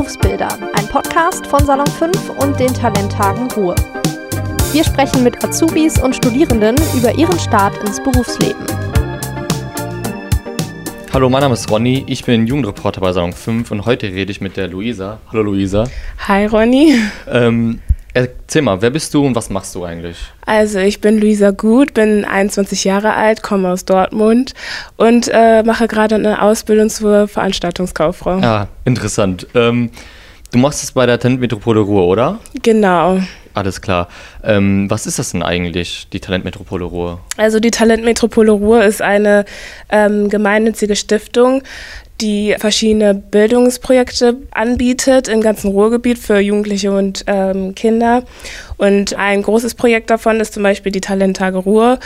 Berufsbilder, ein Podcast von Salon 5 und den Talenttagen Ruhr. Wir sprechen mit Azubis und Studierenden über ihren Start ins Berufsleben. Hallo, mein Name ist Ronny, ich bin Jugendreporter bei Salon 5 und heute rede ich mit der Luisa. Hallo Luisa. Hi Ronny. Ähm, erzähl mal, wer bist du und was machst du eigentlich? Also ich bin Luisa Gut, bin 21 Jahre alt, komme aus Dortmund und äh, mache gerade eine Ausbildung zur Veranstaltungskauffrau. Ja, interessant. Ähm, du machst es bei der Talentmetropole Ruhr, oder? Genau. Alles klar. Ähm, was ist das denn eigentlich, die Talentmetropole Ruhr? Also die Talentmetropole Ruhr ist eine ähm, gemeinnützige Stiftung, die verschiedene Bildungsprojekte anbietet im ganzen Ruhrgebiet für Jugendliche und ähm, Kinder. Und ein großes Projekt davon ist zum Beispiel die Talenttage Ruhr.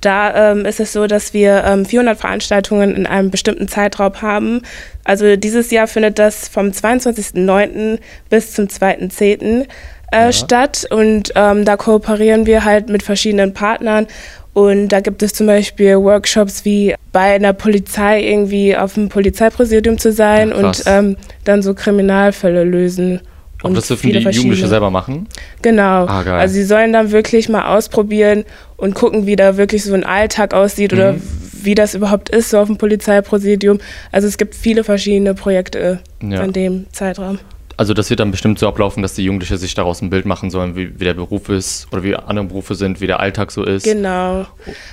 Da ähm, ist es so, dass wir ähm, 400 Veranstaltungen in einem bestimmten Zeitraum haben. Also dieses Jahr findet das vom 22.09. bis zum 2.10 äh, ja. statt und ähm, da kooperieren wir halt mit verschiedenen Partnern und da gibt es zum Beispiel Workshops wie bei einer Polizei irgendwie auf dem Polizeipräsidium zu sein ja, und ähm, dann so Kriminalfälle lösen. Und das dürfen die Jugendliche selber machen? Genau. Ah, also sie sollen dann wirklich mal ausprobieren und gucken, wie da wirklich so ein Alltag aussieht mhm. oder wie das überhaupt ist, so auf dem Polizeipräsidium. Also es gibt viele verschiedene Projekte ja. in dem Zeitraum also das wird dann bestimmt so ablaufen, dass die Jugendlichen sich daraus ein Bild machen sollen, wie, wie der Beruf ist oder wie andere Berufe sind, wie der Alltag so ist. Genau.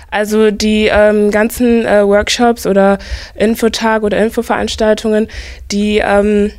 Also die ähm, ganzen äh, Workshops oder Infotag oder Infoveranstaltungen, die ähm,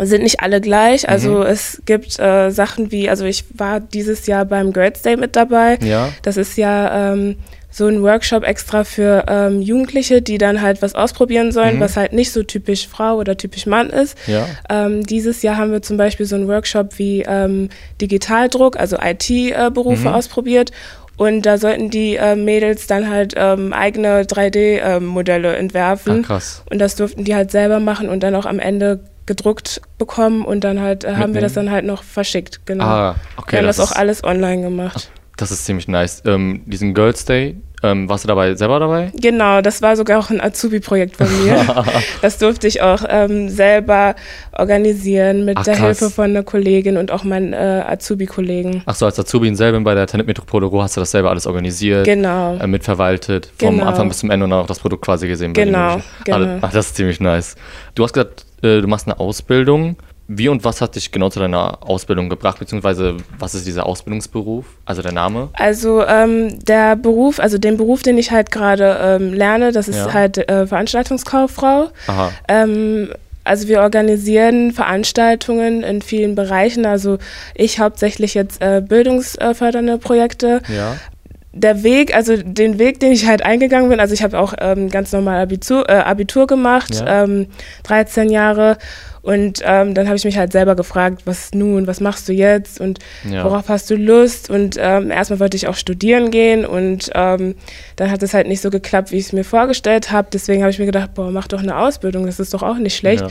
sind nicht alle gleich. Also mhm. es gibt äh, Sachen wie, also ich war dieses Jahr beim Girls Day mit dabei. Ja. Das ist ja ähm, so ein Workshop extra für ähm, Jugendliche, die dann halt was ausprobieren sollen, mhm. was halt nicht so typisch Frau oder typisch Mann ist. Ja. Ähm, dieses Jahr haben wir zum Beispiel so einen Workshop wie ähm, Digitaldruck, also IT-Berufe mhm. ausprobiert. Und da sollten die äh, Mädels dann halt ähm, eigene 3D-Modelle ähm, entwerfen. Ach, krass. Und das durften die halt selber machen und dann auch am Ende gedruckt bekommen und dann halt äh, haben wir das dann halt noch verschickt. Genau. Ah, okay, wir haben das, das auch alles online gemacht. Das ist ziemlich nice. Ähm, diesen Girls Day, ähm, warst du dabei selber dabei? Genau, das war sogar auch ein Azubi-Projekt von mir. das durfte ich auch ähm, selber organisieren mit Ach, der krass. Hilfe von einer Kollegin und auch meinen äh, Azubi-Kollegen. Ach so, als Azubi in selben bei der Tennet Metropole Ruhr hast du das selber alles organisiert, genau. Äh, mitverwaltet, vom genau. Anfang bis zum Ende und dann auch das Produkt quasi gesehen. Genau, genau. Ach, das ist ziemlich nice. Du hast gesagt, äh, du machst eine Ausbildung. Wie und was hat dich genau zu deiner Ausbildung gebracht, beziehungsweise was ist dieser Ausbildungsberuf, also der Name? Also ähm, der Beruf, also den Beruf, den ich halt gerade ähm, lerne, das ist ja. halt äh, Veranstaltungskauffrau. Aha. Ähm, also wir organisieren Veranstaltungen in vielen Bereichen. Also ich hauptsächlich jetzt äh, bildungsfördernde Projekte. Ja. Der Weg, also den Weg, den ich halt eingegangen bin, also ich habe auch ähm, ganz normal Abitur, äh, Abitur gemacht, ja. 13 ähm, Jahre und ähm, dann habe ich mich halt selber gefragt, was nun, was machst du jetzt und ja. worauf hast du Lust? Und ähm, erstmal wollte ich auch studieren gehen und ähm, dann hat es halt nicht so geklappt, wie ich es mir vorgestellt habe. Deswegen habe ich mir gedacht, boah, mach doch eine Ausbildung, das ist doch auch nicht schlecht. Ja.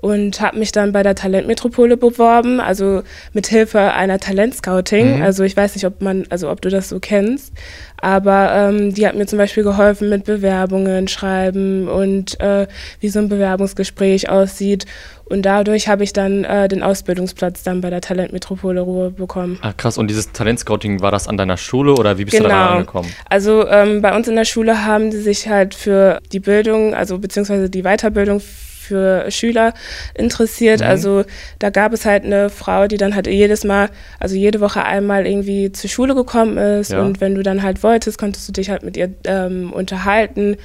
Und habe mich dann bei der Talentmetropole beworben, also mit Hilfe einer Talentscouting. Mhm. Also ich weiß nicht, ob man, also ob du das so kennst. Aber ähm, die hat mir zum Beispiel geholfen mit Bewerbungen schreiben und äh, wie so ein Bewerbungsgespräch aussieht. Und dadurch habe ich dann äh, den Ausbildungsplatz dann bei der Talentmetropole Ruhr bekommen. Ah, krass. Und dieses Talentscouting, war das an deiner Schule oder wie bist genau. du da angekommen? Also ähm, bei uns in der Schule haben sie sich halt für die Bildung, also beziehungsweise die Weiterbildung für Schüler interessiert. Mhm. Also da gab es halt eine Frau, die dann halt jedes Mal, also jede Woche einmal irgendwie zur Schule gekommen ist. Ja. Und wenn du dann halt wolltest, konntest du dich halt mit ihr ähm, unterhalten.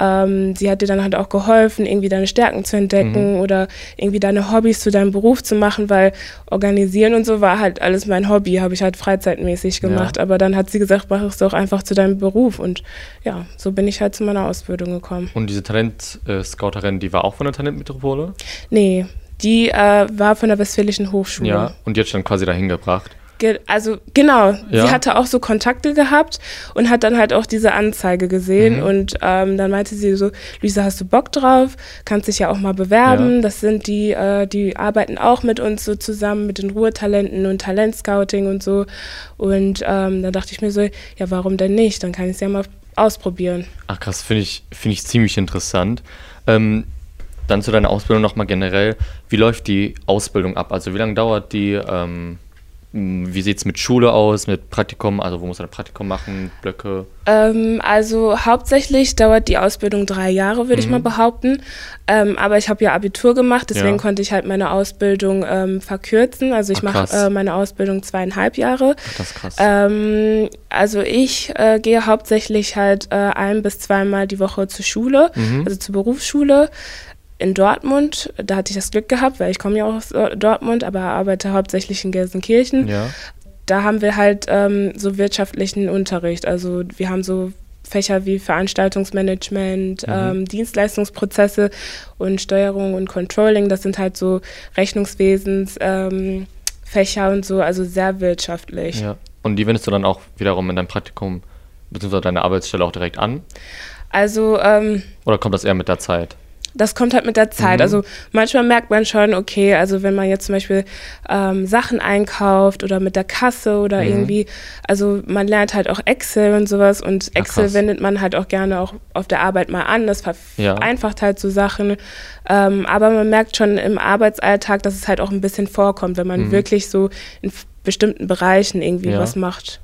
Ähm, sie hat dir dann halt auch geholfen, irgendwie deine Stärken zu entdecken mhm. oder irgendwie deine Hobbys zu deinem Beruf zu machen, weil organisieren und so war halt alles mein Hobby, habe ich halt freizeitmäßig gemacht. Ja. Aber dann hat sie gesagt, mach es doch einfach zu deinem Beruf. Und ja, so bin ich halt zu meiner Ausbildung gekommen. Und diese Talent-Scouterin, die war auch von der Talentmetropole? Nee, die äh, war von der Westfälischen Hochschule. Ja, und die hat dann quasi dahin gebracht. Ge also genau, ja. sie hatte auch so Kontakte gehabt und hat dann halt auch diese Anzeige gesehen mhm. und ähm, dann meinte sie so, Luisa, hast du Bock drauf? Kannst dich ja auch mal bewerben. Ja. Das sind die, äh, die arbeiten auch mit uns so zusammen, mit den Ruhetalenten und Talentscouting und so. Und ähm, dann dachte ich mir so, ja, warum denn nicht? Dann kann ich es ja mal ausprobieren. Ach krass, finde ich, find ich ziemlich interessant. Ähm, dann zu deiner Ausbildung nochmal generell. Wie läuft die Ausbildung ab? Also wie lange dauert die? Ähm, wie sieht es mit Schule aus, mit Praktikum? Also wo muss man ein Praktikum machen, Blöcke? Ähm, also hauptsächlich dauert die Ausbildung drei Jahre, würde mhm. ich mal behaupten. Ähm, aber ich habe ja Abitur gemacht, deswegen ja. konnte ich halt meine Ausbildung ähm, verkürzen. Also ich mache äh, meine Ausbildung zweieinhalb Jahre. Ach, das ist krass. Ähm, also ich äh, gehe hauptsächlich halt äh, ein bis zweimal die Woche zur Schule, mhm. also zur Berufsschule in Dortmund. Da hatte ich das Glück gehabt, weil ich komme ja auch aus Dortmund, aber arbeite hauptsächlich in Gelsenkirchen. Ja. Da haben wir halt ähm, so wirtschaftlichen Unterricht. Also wir haben so Fächer wie Veranstaltungsmanagement, mhm. ähm, Dienstleistungsprozesse und Steuerung und Controlling. Das sind halt so Rechnungswesens. Ähm, und so, also sehr wirtschaftlich. Ja. Und die wendest du dann auch wiederum in deinem Praktikum bzw. deine Arbeitsstelle auch direkt an? Also. Ähm, Oder kommt das eher mit der Zeit? Das kommt halt mit der Zeit. Mhm. Also manchmal merkt man schon, okay, also wenn man jetzt zum Beispiel ähm, Sachen einkauft oder mit der Kasse oder mhm. irgendwie, also man lernt halt auch Excel und sowas und Excel Ach, wendet man halt auch gerne auch auf der Arbeit mal an. Das vereinfacht ja. halt so Sachen. Ähm, aber man merkt schon im Arbeitsalltag, dass es halt auch ein bisschen vorkommt, wenn man mhm. wirklich so in bestimmten Bereichen irgendwie ja. was macht.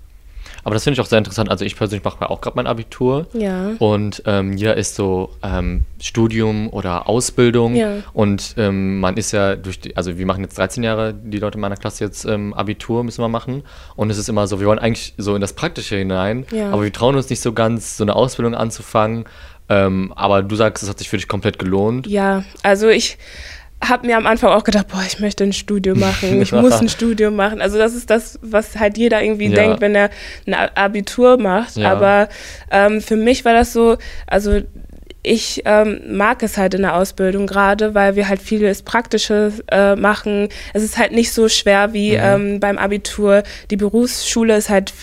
Aber das finde ich auch sehr interessant. Also ich persönlich mache auch gerade mein Abitur. Ja. Und ähm, jeder ist so ähm, Studium oder Ausbildung. Ja. Und ähm, man ist ja durch die, also wir machen jetzt 13 Jahre, die Leute in meiner Klasse jetzt ähm, Abitur müssen wir machen. Und es ist immer so, wir wollen eigentlich so in das Praktische hinein, ja. aber wir trauen uns nicht so ganz, so eine Ausbildung anzufangen. Ähm, aber du sagst, es hat sich für dich komplett gelohnt. Ja, also ich habe mir am Anfang auch gedacht, boah, ich möchte ein Studium machen, ich muss ein Studium machen. Also das ist das, was halt jeder irgendwie ja. denkt, wenn er ein Abitur macht. Ja. Aber ähm, für mich war das so, also ich ähm, mag es halt in der Ausbildung gerade, weil wir halt vieles Praktisches äh, machen. Es ist halt nicht so schwer wie mhm. ähm, beim Abitur. Die Berufsschule ist halt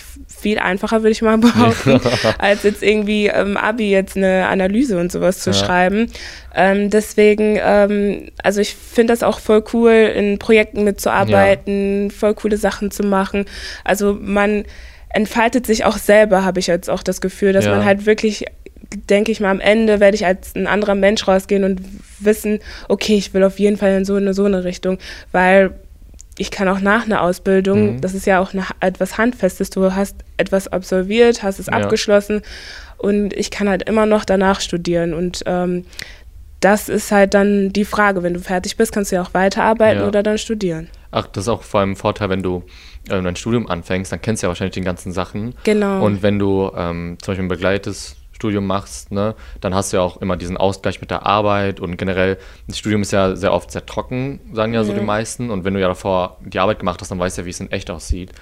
viel einfacher, würde ich mal behaupten, als jetzt irgendwie ähm, Abi jetzt eine Analyse und sowas zu ja. schreiben. Ähm, deswegen, ähm, also ich finde das auch voll cool, in Projekten mitzuarbeiten, ja. voll coole Sachen zu machen. Also man entfaltet sich auch selber, habe ich jetzt auch das Gefühl, dass ja. man halt wirklich denke ich mal, am Ende werde ich als ein anderer Mensch rausgehen und wissen, okay, ich will auf jeden Fall in so eine, so eine Richtung, weil ich kann auch nach einer Ausbildung, mhm. das ist ja auch eine, etwas Handfestes, du hast etwas absolviert, hast es ja. abgeschlossen und ich kann halt immer noch danach studieren und ähm, das ist halt dann die Frage, wenn du fertig bist, kannst du ja auch weiterarbeiten ja. oder dann studieren. Ach, das ist auch vor allem ein Vorteil, wenn du äh, dein Studium anfängst, dann kennst du ja wahrscheinlich die ganzen Sachen. Genau. Und wenn du ähm, zum Beispiel ein begleites Studium machst, ne, dann hast du ja auch immer diesen Ausgleich mit der Arbeit und generell, das Studium ist ja sehr oft sehr trocken, sagen ja, ja. so die meisten. Und wenn du ja davor die Arbeit gemacht hast, dann weißt du ja, wie es in echt aussieht.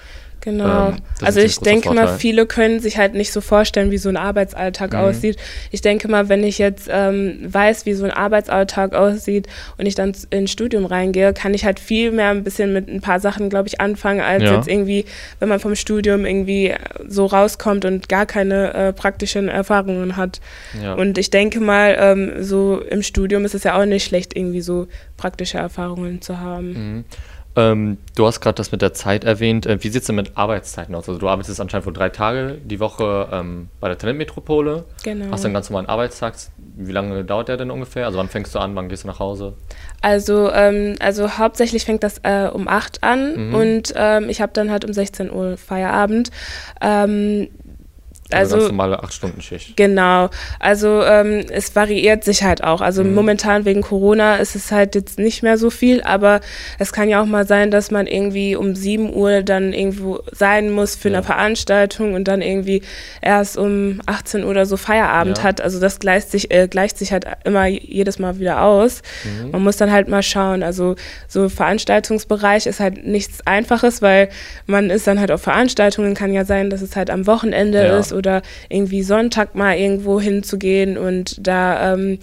Genau. Ähm, also ich denke mal, viele können sich halt nicht so vorstellen, wie so ein Arbeitsalltag mhm. aussieht. Ich denke mal, wenn ich jetzt ähm, weiß, wie so ein Arbeitsalltag aussieht und ich dann ins Studium reingehe, kann ich halt viel mehr ein bisschen mit ein paar Sachen, glaube ich, anfangen, als ja. jetzt irgendwie, wenn man vom Studium irgendwie so rauskommt und gar keine äh, praktischen Erfahrungen hat. Ja. Und ich denke mal, ähm, so im Studium ist es ja auch nicht schlecht, irgendwie so praktische Erfahrungen zu haben. Mhm. Ähm, du hast gerade das mit der Zeit erwähnt. Äh, wie sieht es denn mit Arbeitszeiten aus? Also du arbeitest anscheinend wohl drei Tage die Woche ähm, bei der Talentmetropole. Genau. Hast du einen ganz normalen Arbeitstag. Wie lange dauert der denn ungefähr? Also wann fängst du an, wann gehst du nach Hause? Also, ähm, also hauptsächlich fängt das äh, um 8 an mhm. und ähm, ich habe dann halt um 16 Uhr Feierabend. Also, also normale 8-Stunden-Schicht. Genau. Also ähm, es variiert sich halt auch. Also mhm. momentan wegen Corona ist es halt jetzt nicht mehr so viel, aber es kann ja auch mal sein, dass man irgendwie um 7 Uhr dann irgendwo sein muss für ja. eine Veranstaltung und dann irgendwie erst um 18 Uhr oder so Feierabend ja. hat. Also das gleicht sich, äh, gleicht sich halt immer jedes Mal wieder aus. Mhm. Man muss dann halt mal schauen. Also so Veranstaltungsbereich ist halt nichts Einfaches, weil man ist dann halt auf Veranstaltungen, kann ja sein, dass es halt am Wochenende ja. ist oder irgendwie Sonntag mal irgendwo hinzugehen und da ähm,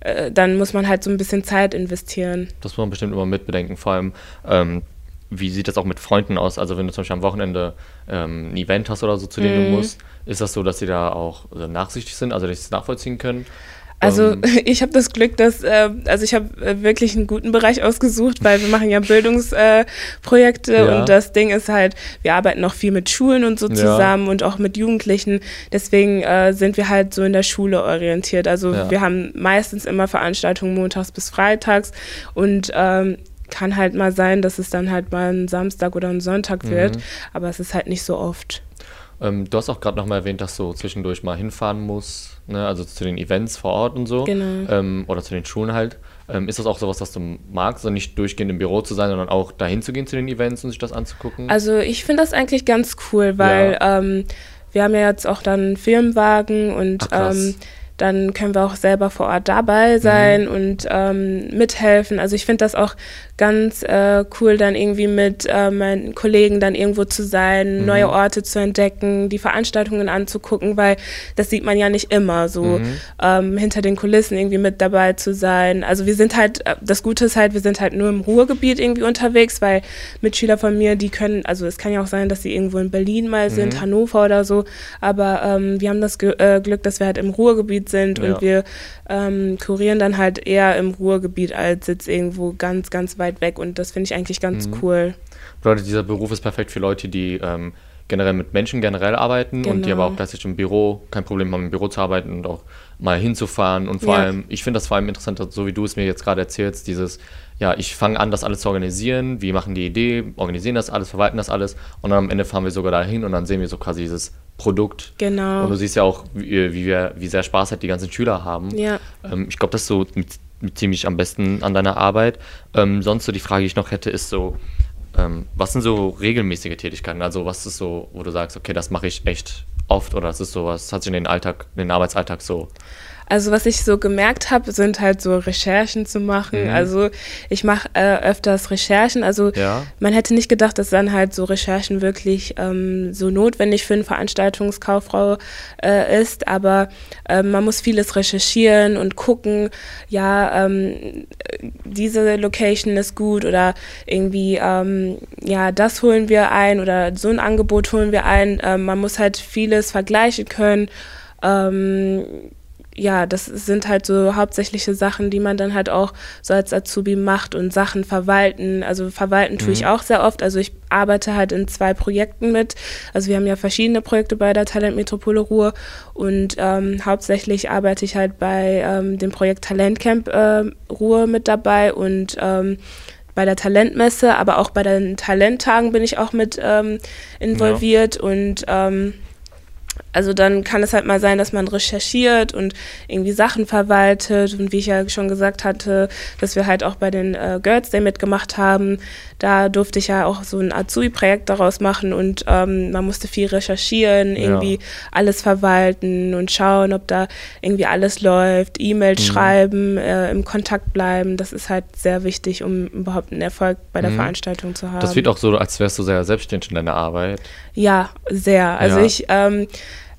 äh, dann muss man halt so ein bisschen Zeit investieren. Das muss man bestimmt immer mitbedenken, vor allem ähm, wie sieht das auch mit Freunden aus? Also wenn du zum Beispiel am Wochenende ähm, ein Event hast oder so, zu dem mhm. du musst, ist das so, dass sie da auch also nachsichtig sind, also dass sie es nachvollziehen können? Also ähm, ich habe das Glück, dass, äh, also ich habe äh, wirklich einen guten Bereich ausgesucht, weil wir machen ja Bildungsprojekte äh, ja. und das Ding ist halt, wir arbeiten auch viel mit Schulen und so zusammen ja. und auch mit Jugendlichen. Deswegen äh, sind wir halt so in der Schule orientiert. Also ja. wir haben meistens immer Veranstaltungen montags bis freitags und ähm, kann halt mal sein, dass es dann halt mal ein Samstag oder ein Sonntag wird, mhm. aber es ist halt nicht so oft. Ähm, du hast auch gerade nochmal erwähnt, dass du zwischendurch mal hinfahren musst, ne? also zu den Events vor Ort und so. Genau. Ähm, oder zu den Schulen halt. Ähm, ist das auch sowas, was du magst, also nicht durchgehend im Büro zu sein, sondern auch dahin zu gehen zu den Events und sich das anzugucken? Also ich finde das eigentlich ganz cool, weil ja. Ähm, wir haben ja jetzt auch dann einen Firmenwagen und Ach, ähm, dann können wir auch selber vor Ort dabei sein mhm. und ähm, mithelfen. Also ich finde das auch ganz äh, cool, dann irgendwie mit äh, meinen Kollegen dann irgendwo zu sein, mhm. neue Orte zu entdecken, die Veranstaltungen anzugucken, weil das sieht man ja nicht immer, so mhm. ähm, hinter den Kulissen irgendwie mit dabei zu sein. Also wir sind halt, äh, das Gute ist halt, wir sind halt nur im Ruhrgebiet irgendwie unterwegs, weil Mitschüler von mir, die können, also es kann ja auch sein, dass sie irgendwo in Berlin mal sind, mhm. Hannover oder so, aber ähm, wir haben das Ge äh, Glück, dass wir halt im Ruhrgebiet sind ja. und wir ähm, kurieren dann halt eher im Ruhrgebiet als jetzt irgendwo ganz, ganz weit weg und das finde ich eigentlich ganz mhm. cool. Bedeutet, dieser Beruf ist perfekt für Leute, die ähm, generell mit Menschen generell arbeiten genau. und die aber genau. auch gleichzeitig im Büro kein Problem haben, im Büro zu arbeiten und auch mal hinzufahren. Und vor ja. allem, ich finde das vor allem interessant, so wie du es mir jetzt gerade erzählst, dieses, ja, ich fange an, das alles zu organisieren, wir machen die Idee, organisieren das alles, verwalten das alles und dann am Ende fahren wir sogar dahin und dann sehen wir so quasi dieses Produkt. Genau. Und du siehst ja auch, wie, wie, wir, wie sehr Spaß halt die ganzen Schüler haben. Ja. Ähm, ich glaube, das ist so mit ziemlich am besten an deiner Arbeit. Ähm, sonst so die Frage, die ich noch hätte, ist so, ähm, was sind so regelmäßige Tätigkeiten? Also was ist so, wo du sagst, okay, das mache ich echt oft oder das ist so was, hat sich in den Alltag, in den Arbeitsalltag so also was ich so gemerkt habe, sind halt so Recherchen zu machen. Mhm. Also ich mache äh, öfters Recherchen. Also ja. man hätte nicht gedacht, dass dann halt so Recherchen wirklich ähm, so notwendig für eine Veranstaltungskauffrau äh, ist. Aber äh, man muss vieles recherchieren und gucken, ja, ähm, diese Location ist gut oder irgendwie, ähm, ja, das holen wir ein oder so ein Angebot holen wir ein. Ähm, man muss halt vieles vergleichen können. Ähm, ja, das sind halt so hauptsächliche Sachen, die man dann halt auch so als Azubi macht und Sachen verwalten. Also verwalten tue mhm. ich auch sehr oft. Also ich arbeite halt in zwei Projekten mit. Also wir haben ja verschiedene Projekte bei der Talentmetropole Ruhr und ähm, hauptsächlich arbeite ich halt bei ähm, dem Projekt Talentcamp äh, Ruhr mit dabei und ähm, bei der Talentmesse, aber auch bei den Talenttagen bin ich auch mit ähm, involviert ja. und ähm, also dann kann es halt mal sein, dass man recherchiert und irgendwie Sachen verwaltet und wie ich ja schon gesagt hatte, dass wir halt auch bei den äh, Girls Day mitgemacht haben. Da durfte ich ja auch so ein Azubi-Projekt daraus machen und ähm, man musste viel recherchieren, irgendwie ja. alles verwalten und schauen, ob da irgendwie alles läuft, E-Mails mhm. schreiben, äh, im Kontakt bleiben. Das ist halt sehr wichtig, um überhaupt einen Erfolg bei der mhm. Veranstaltung zu haben. Das wird auch so, als wärst du sehr selbstständig in deiner Arbeit. Ja, sehr. Also ja. ich ähm,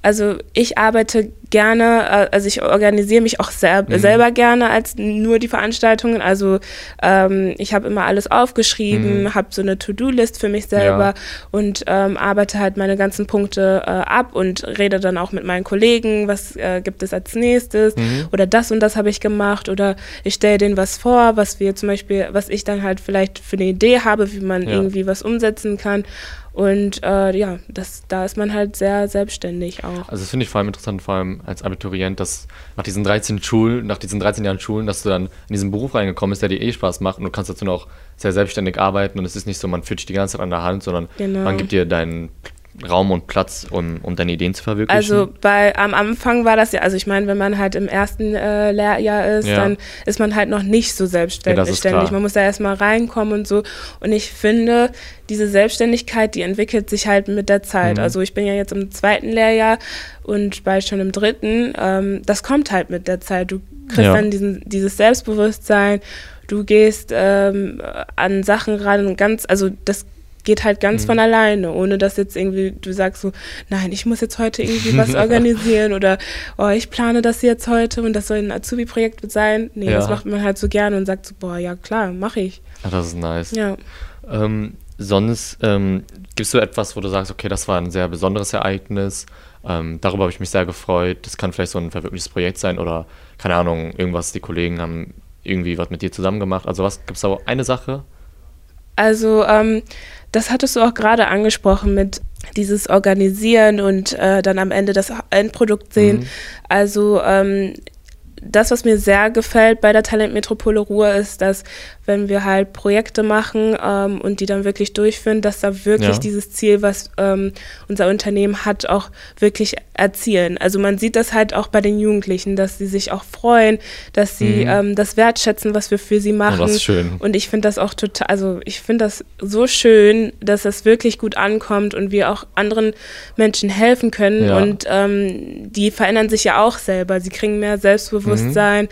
also ich arbeite gerne, äh, also ich organisiere mich auch sel mhm. selber gerne als nur die Veranstaltungen. Also ähm, ich habe immer alles aufgeschrieben, mhm. habe so eine To-Do-List für mich selber ja. und ähm, arbeite halt meine ganzen Punkte äh, ab und rede dann auch mit meinen Kollegen, was äh, gibt es als nächstes mhm. oder das und das habe ich gemacht oder ich stelle denen was vor, was wir zum Beispiel, was ich dann halt vielleicht für eine Idee habe, wie man ja. irgendwie was umsetzen kann. Und äh, ja, das, da ist man halt sehr selbstständig auch. Also das finde ich vor allem interessant, vor allem als Abiturient, dass nach diesen 13 Schulen, nach diesen 13 Jahren Schulen, dass du dann in diesen Beruf reingekommen bist, der dir eh Spaß macht und du kannst dazu noch sehr selbstständig arbeiten und es ist nicht so, man führt dich die ganze Zeit an der Hand, sondern genau. man gibt dir deinen Raum und Platz, um, um deine Ideen zu verwirklichen? Also bei, am Anfang war das ja, also ich meine, wenn man halt im ersten äh, Lehrjahr ist, ja. dann ist man halt noch nicht so selbstständig. Ja, man muss da erstmal reinkommen und so. Und ich finde, diese Selbstständigkeit, die entwickelt sich halt mit der Zeit. Mhm. Also ich bin ja jetzt im zweiten Lehrjahr und bald schon im dritten. Ähm, das kommt halt mit der Zeit. Du kriegst ja. dann diesen, dieses Selbstbewusstsein, du gehst ähm, an Sachen ran und ganz, also das geht halt ganz mhm. von alleine, ohne dass jetzt irgendwie du sagst so, nein, ich muss jetzt heute irgendwie was organisieren oder oh, ich plane das jetzt heute und das soll ein Azubi-Projekt sein. Nee, ja. das macht man halt so gerne und sagt so, boah, ja klar, mache ich. Das ist nice. Ja. Ähm, sonst ähm, gibst du etwas, wo du sagst, okay, das war ein sehr besonderes Ereignis, ähm, darüber habe ich mich sehr gefreut. Das kann vielleicht so ein verwirklichtes Projekt sein oder keine Ahnung, irgendwas, die Kollegen haben irgendwie was mit dir zusammen gemacht. Also was, gibt es da eine Sache? Also ähm, das hattest du auch gerade angesprochen mit dieses Organisieren und äh, dann am Ende das Endprodukt sehen. Mhm. Also ähm, das, was mir sehr gefällt bei der Talentmetropole Ruhr, ist, dass wenn wir halt Projekte machen ähm, und die dann wirklich durchführen, dass da wirklich ja. dieses Ziel, was ähm, unser Unternehmen hat, auch wirklich erzielen. Also man sieht das halt auch bei den Jugendlichen, dass sie sich auch freuen, dass sie mhm. ähm, das wertschätzen, was wir für sie machen. Oh, das ist schön. Und ich finde das auch total, also ich finde das so schön, dass das wirklich gut ankommt und wir auch anderen Menschen helfen können. Ja. Und ähm, die verändern sich ja auch selber. Sie kriegen mehr Selbstbewusstsein. Mhm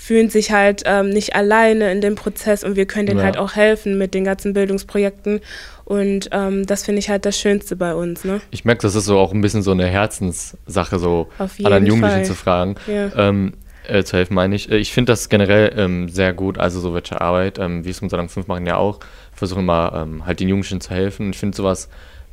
fühlen sich halt ähm, nicht alleine in dem Prozess und wir können denen ja. halt auch helfen mit den ganzen Bildungsprojekten. Und ähm, das finde ich halt das Schönste bei uns. Ne? Ich merke, das ist so auch ein bisschen so eine Herzenssache, so anderen Jugendlichen Fall. zu fragen. Ja. Ähm, äh, zu helfen, meine ich. Äh, ich finde das generell ähm, sehr gut, also so welche Arbeit, ähm, wie es mit Salang 5 machen ja auch, versuche immer ähm, halt den Jugendlichen zu helfen. Ich finde sowas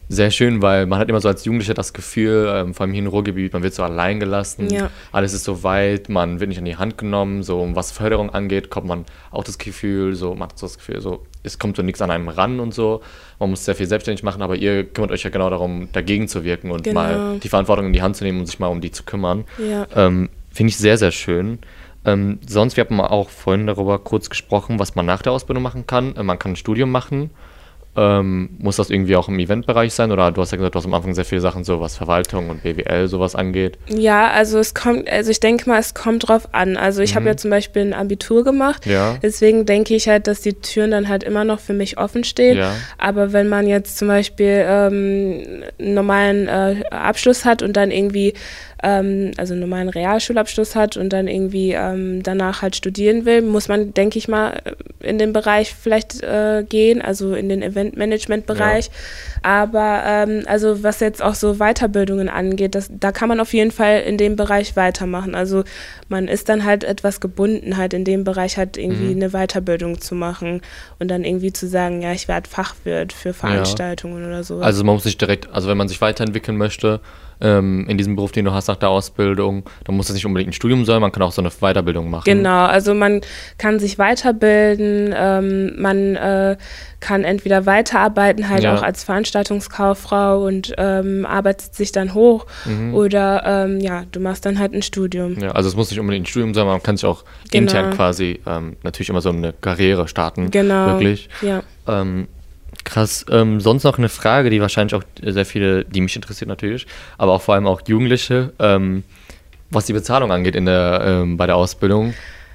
sehr schön, weil man hat immer so als Jugendlicher das Gefühl, ähm, vor allem hier im Ruhrgebiet, man wird so allein gelassen, ja. alles ist so weit, man wird nicht an die Hand genommen, so was Förderung angeht, kommt man auch das Gefühl, so man hat so das Gefühl, so es kommt so nichts an einem ran und so, man muss sehr viel selbstständig machen, aber ihr kümmert euch ja genau darum, dagegen zu wirken und genau. mal die Verantwortung in die Hand zu nehmen und sich mal um die zu kümmern. Ja. Ähm, Finde ich sehr, sehr schön. Ähm, sonst, wir haben auch vorhin darüber kurz gesprochen, was man nach der Ausbildung machen kann. Äh, man kann ein Studium machen. Ähm, muss das irgendwie auch im Eventbereich sein? Oder du hast ja gesagt, du hast am Anfang sehr viele Sachen, so was Verwaltung und BWL sowas angeht. Ja, also es kommt, also ich denke mal, es kommt drauf an. Also ich mhm. habe ja zum Beispiel ein Abitur gemacht. Ja. Deswegen denke ich halt, dass die Türen dann halt immer noch für mich offen stehen. Ja. Aber wenn man jetzt zum Beispiel ähm, einen normalen äh, Abschluss hat und dann irgendwie ähm, also einen normalen Realschulabschluss hat und dann irgendwie ähm, danach halt studieren will, muss man, denke ich mal, in den Bereich vielleicht äh, gehen, also in den Eventmanagement-Bereich. Ja. Aber ähm, also was jetzt auch so Weiterbildungen angeht, das, da kann man auf jeden Fall in dem Bereich weitermachen. Also man ist dann halt etwas gebunden, halt in dem Bereich halt irgendwie mhm. eine Weiterbildung zu machen und dann irgendwie zu sagen, ja, ich werde Fachwirt für Veranstaltungen ja. oder so. Also man muss sich direkt, also wenn man sich weiterentwickeln möchte, ähm, in diesem Beruf, den du hast nach der Ausbildung. Da muss es nicht unbedingt ein Studium sein, man kann auch so eine Weiterbildung machen. Genau, also man kann sich weiterbilden, ähm, man äh, kann entweder weiterarbeiten, halt ja. auch als Veranstaltungskauffrau und ähm, arbeitet sich dann hoch mhm. oder ähm, ja, du machst dann halt ein Studium. Ja, also es muss nicht unbedingt ein Studium sein, man kann sich auch genau. intern quasi ähm, natürlich immer so eine Karriere starten. Genau. Wirklich. Ja. Krass. Ähm, sonst noch eine Frage, die wahrscheinlich auch sehr viele, die mich interessiert natürlich, aber auch vor allem auch Jugendliche, ähm, was die Bezahlung angeht in der, ähm, bei der Ausbildung.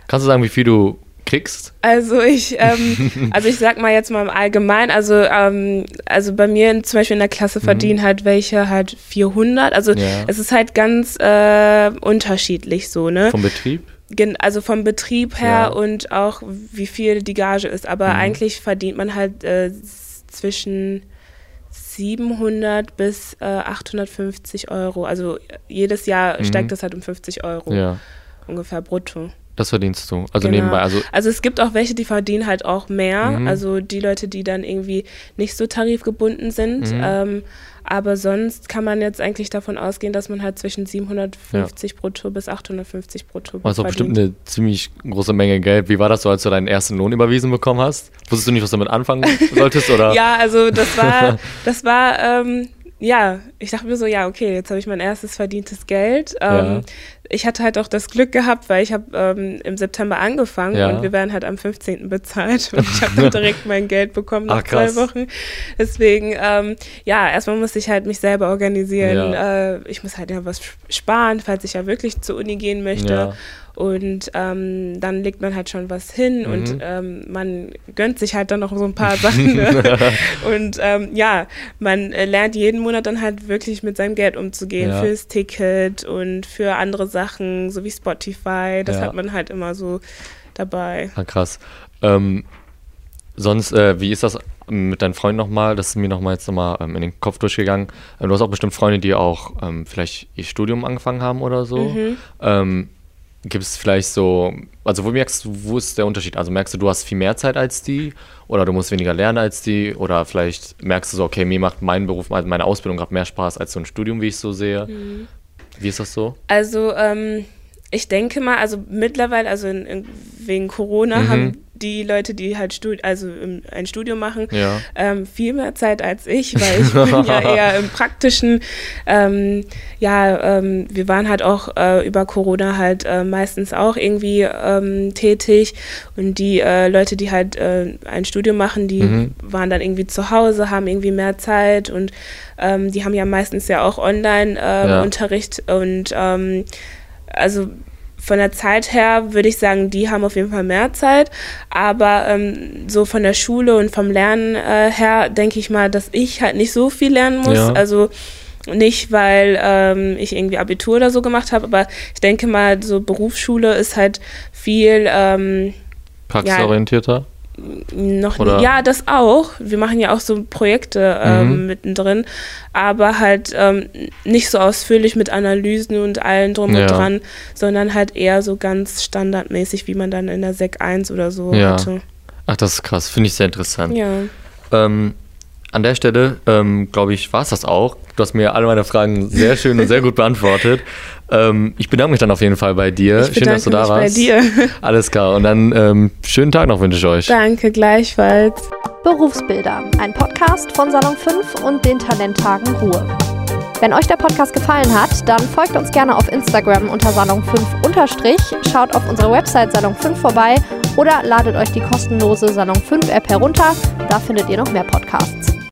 Kannst du sagen, wie viel du kriegst? Also ich, ähm, also ich sag mal jetzt mal im Allgemeinen, also, ähm, also bei mir zum Beispiel in der Klasse mhm. verdienen mhm. halt welche halt 400. Also ja. es ist halt ganz äh, unterschiedlich so, ne? Vom Betrieb? also vom Betrieb her ja. und auch wie viel die Gage ist. Aber mhm. eigentlich verdient man halt äh, zwischen 700 bis äh, 850 Euro. Also jedes Jahr mhm. steigt das halt um 50 Euro ja. ungefähr brutto. Das verdienst du. Also genau. nebenbei. Also, also es gibt auch welche, die verdienen halt auch mehr. Mhm. Also die Leute, die dann irgendwie nicht so tarifgebunden sind. Mhm. Ähm, aber sonst kann man jetzt eigentlich davon ausgehen, dass man halt zwischen 750 ja. brutto bis 850 brutto Das ist bestimmt eine ziemlich große Menge Geld. Wie war das so, als du deinen ersten Lohn überwiesen bekommen hast? Wusstest du nicht, was du damit anfangen solltest? Oder? ja, also das war, das war ähm, ja, ich dachte mir so, ja, okay, jetzt habe ich mein erstes verdientes Geld. Ähm, ja. Ich hatte halt auch das Glück gehabt, weil ich habe ähm, im September angefangen ja. und wir werden halt am 15. bezahlt und ich habe dann direkt mein Geld bekommen nach Ach, zwei Wochen. Deswegen, ähm, ja, erstmal muss ich halt mich selber organisieren. Ja. Äh, ich muss halt ja was sparen, falls ich ja wirklich zur Uni gehen möchte. Und ähm, dann legt man halt schon was hin mhm. und ähm, man gönnt sich halt dann noch so ein paar Sachen. Ne? und ähm, ja, man äh, lernt jeden Monat dann halt wirklich mit seinem Geld umzugehen ja. fürs Ticket und für andere Sachen, so wie Spotify. Das ja. hat man halt immer so dabei. Ah, krass. Ähm, sonst, äh, wie ist das mit deinen Freunden nochmal? Das ist mir nochmal jetzt nochmal ähm, in den Kopf durchgegangen. Ähm, du hast auch bestimmt Freunde, die auch ähm, vielleicht ihr Studium angefangen haben oder so. Mhm. Ähm, Gibt es vielleicht so, also wo merkst du, wo ist der Unterschied? Also merkst du, du hast viel mehr Zeit als die oder du musst weniger lernen als die oder vielleicht merkst du so, okay, mir macht mein Beruf, also meine Ausbildung gerade mehr Spaß als so ein Studium, wie ich so sehe. Mhm. Wie ist das so? Also, ähm, ich denke mal, also mittlerweile, also in, in, wegen Corona mhm. haben die Leute, die halt Studi also ein Studium machen, ja. ähm, viel mehr Zeit als ich, weil ich bin ja eher im praktischen, ähm, ja, ähm, wir waren halt auch äh, über Corona halt äh, meistens auch irgendwie ähm, tätig und die äh, Leute, die halt äh, ein Studium machen, die mhm. waren dann irgendwie zu Hause, haben irgendwie mehr Zeit und ähm, die haben ja meistens ja auch Online-Unterricht ähm, ja. und also von der Zeit her würde ich sagen, die haben auf jeden Fall mehr Zeit. Aber ähm, so von der Schule und vom Lernen äh, her denke ich mal, dass ich halt nicht so viel lernen muss. Ja. Also nicht, weil ähm, ich irgendwie Abitur oder so gemacht habe, aber ich denke mal, so Berufsschule ist halt viel ähm, praxisorientierter. Ja, noch Oder? ja, das auch. Wir machen ja auch so Projekte ähm, mhm. mittendrin, aber halt ähm, nicht so ausführlich mit Analysen und allen drum ja. und dran, sondern halt eher so ganz standardmäßig, wie man dann in der Sek 1 oder so ja. hatte. Ach, das ist krass. Finde ich sehr interessant. Ja. Ähm, an der Stelle, ähm, glaube ich, war es das auch. Du hast mir alle meine Fragen sehr schön und sehr gut beantwortet. Ähm, ich bedanke mich dann auf jeden Fall bei dir. Ich Schön, dass du da warst. Bei dir. Alles klar. Und dann ähm, schönen Tag noch wünsche ich euch. Danke, gleichfalls. Berufsbilder, ein Podcast von Salon 5 und den Talenttagen Ruhe. Wenn euch der Podcast gefallen hat, dann folgt uns gerne auf Instagram unter Salon5 schaut auf unserer Website Salon 5 vorbei oder ladet euch die kostenlose Salon 5 App herunter. Da findet ihr noch mehr Podcasts.